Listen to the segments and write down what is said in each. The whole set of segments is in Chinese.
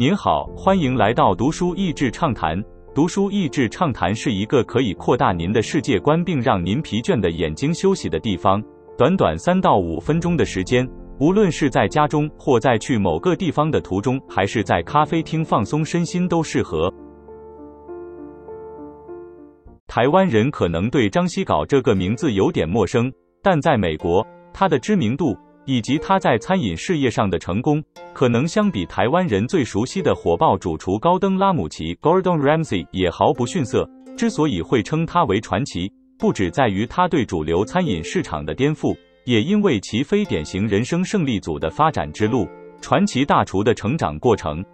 您好，欢迎来到读书益智畅谈。读书益智畅谈是一个可以扩大您的世界观，并让您疲倦的眼睛休息的地方。短短三到五分钟的时间，无论是在家中，或在去某个地方的途中，还是在咖啡厅放松身心，都适合。台湾人可能对张西镐这个名字有点陌生，但在美国，他的知名度以及他在餐饮事业上的成功，可能相比台湾人最熟悉的火爆主厨高登拉姆齐 （Gordon Ramsay） 也毫不逊色。之所以会称他为传奇，不只在于他对主流餐饮市场的颠覆，也因为其非典型人生胜利组的发展之路，传奇大厨的成长过程。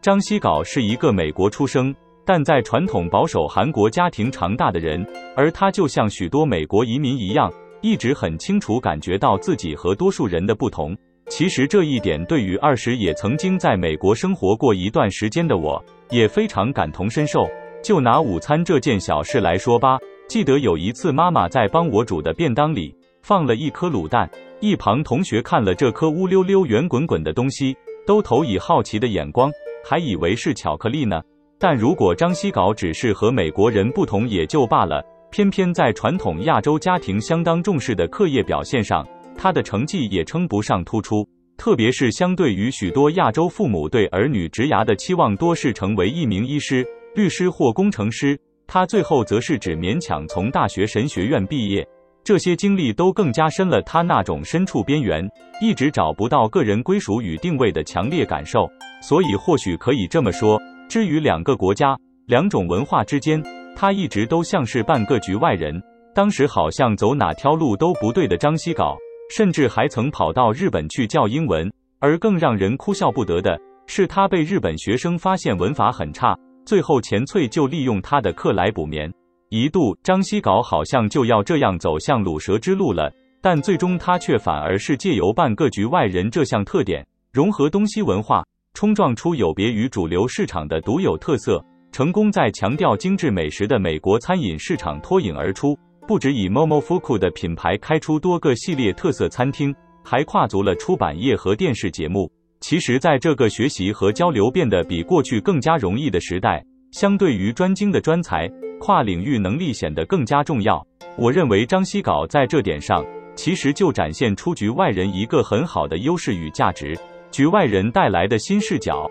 张西镐是一个美国出生。但在传统保守韩国家庭长大的人，而他就像许多美国移民一样，一直很清楚感觉到自己和多数人的不同。其实这一点对于二十也曾经在美国生活过一段时间的我，也非常感同身受。就拿午餐这件小事来说吧，记得有一次妈妈在帮我煮的便当里放了一颗卤蛋，一旁同学看了这颗乌溜溜、圆滚滚的东西，都投以好奇的眼光，还以为是巧克力呢。但如果张西镐只是和美国人不同也就罢了，偏偏在传统亚洲家庭相当重视的课业表现上，他的成绩也称不上突出。特别是相对于许多亚洲父母对儿女职涯的期望多是成为一名医师、律师或工程师，他最后则是只勉强从大学神学院毕业。这些经历都更加深了他那种身处边缘、一直找不到个人归属与定位的强烈感受。所以，或许可以这么说。至于两个国家、两种文化之间，他一直都像是半个局外人。当时好像走哪条路都不对的张西镐，甚至还曾跑到日本去教英文。而更让人哭笑不得的是，他被日本学生发现文法很差，最后钱翠就利用他的课来补眠。一度张西镐好像就要这样走向卤蛇之路了，但最终他却反而是借由半个局外人这项特点，融合东西文化。冲撞出有别于主流市场的独有特色，成功在强调精致美食的美国餐饮市场脱颖而出。不止以 Momofuku 的品牌开出多个系列特色餐厅，还跨足了出版业和电视节目。其实，在这个学习和交流变得比过去更加容易的时代，相对于专精的专才，跨领域能力显得更加重要。我认为张西镐在这点上，其实就展现出局外人一个很好的优势与价值。局外人带来的新视角，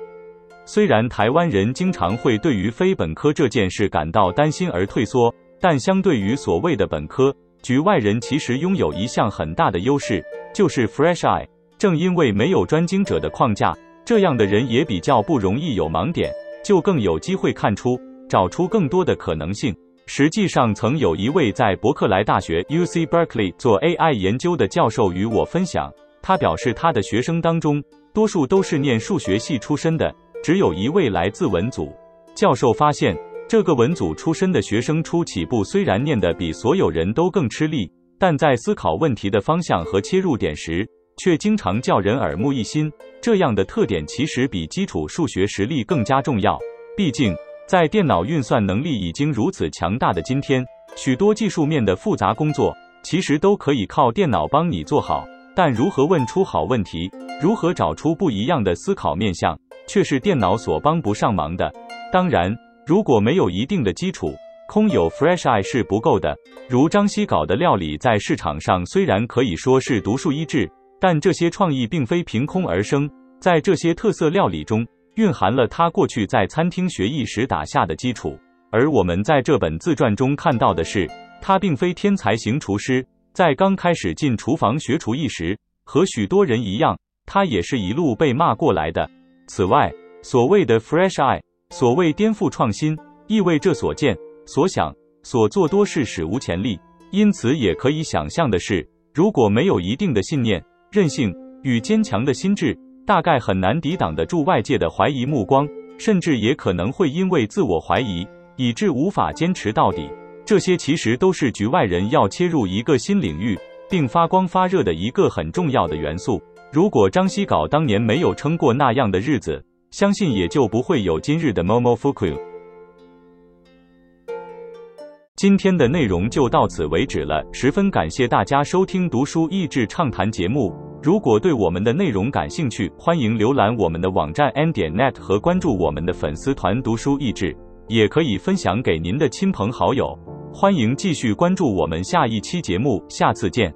虽然台湾人经常会对于非本科这件事感到担心而退缩，但相对于所谓的本科，局外人其实拥有一项很大的优势，就是 fresh eye。正因为没有专精者的框架，这样的人也比较不容易有盲点，就更有机会看出、找出更多的可能性。实际上，曾有一位在伯克莱大学 （UC Berkeley） 做 AI 研究的教授与我分享，他表示他的学生当中。多数都是念数学系出身的，只有一位来自文组。教授发现，这个文组出身的学生初起步虽然念得比所有人都更吃力，但在思考问题的方向和切入点时，却经常叫人耳目一新。这样的特点其实比基础数学实力更加重要。毕竟，在电脑运算能力已经如此强大的今天，许多技术面的复杂工作其实都可以靠电脑帮你做好。但如何问出好问题，如何找出不一样的思考面向，却是电脑所帮不上忙的。当然，如果没有一定的基础，空有 fresh eye 是不够的。如张西搞的料理，在市场上虽然可以说是独树一帜，但这些创意并非凭空而生。在这些特色料理中，蕴含了他过去在餐厅学艺时打下的基础。而我们在这本自传中看到的是，他并非天才型厨师。在刚开始进厨房学厨艺时，和许多人一样，他也是一路被骂过来的。此外，所谓的 fresh eye，所谓颠覆创新，意味着所见、所想、所做多是史无前例。因此，也可以想象的是，如果没有一定的信念、韧性与坚强的心智，大概很难抵挡得住外界的怀疑目光，甚至也可能会因为自我怀疑，以致无法坚持到底。这些其实都是局外人要切入一个新领域并发光发热的一个很重要的元素。如果张西镐当年没有撑过那样的日子，相信也就不会有今日的 Momofuku。今天的内容就到此为止了，十分感谢大家收听读书益智畅谈节目。如果对我们的内容感兴趣，欢迎浏览我们的网站 n 点 net 和关注我们的粉丝团读书益智，也可以分享给您的亲朋好友。欢迎继续关注我们下一期节目，下次见。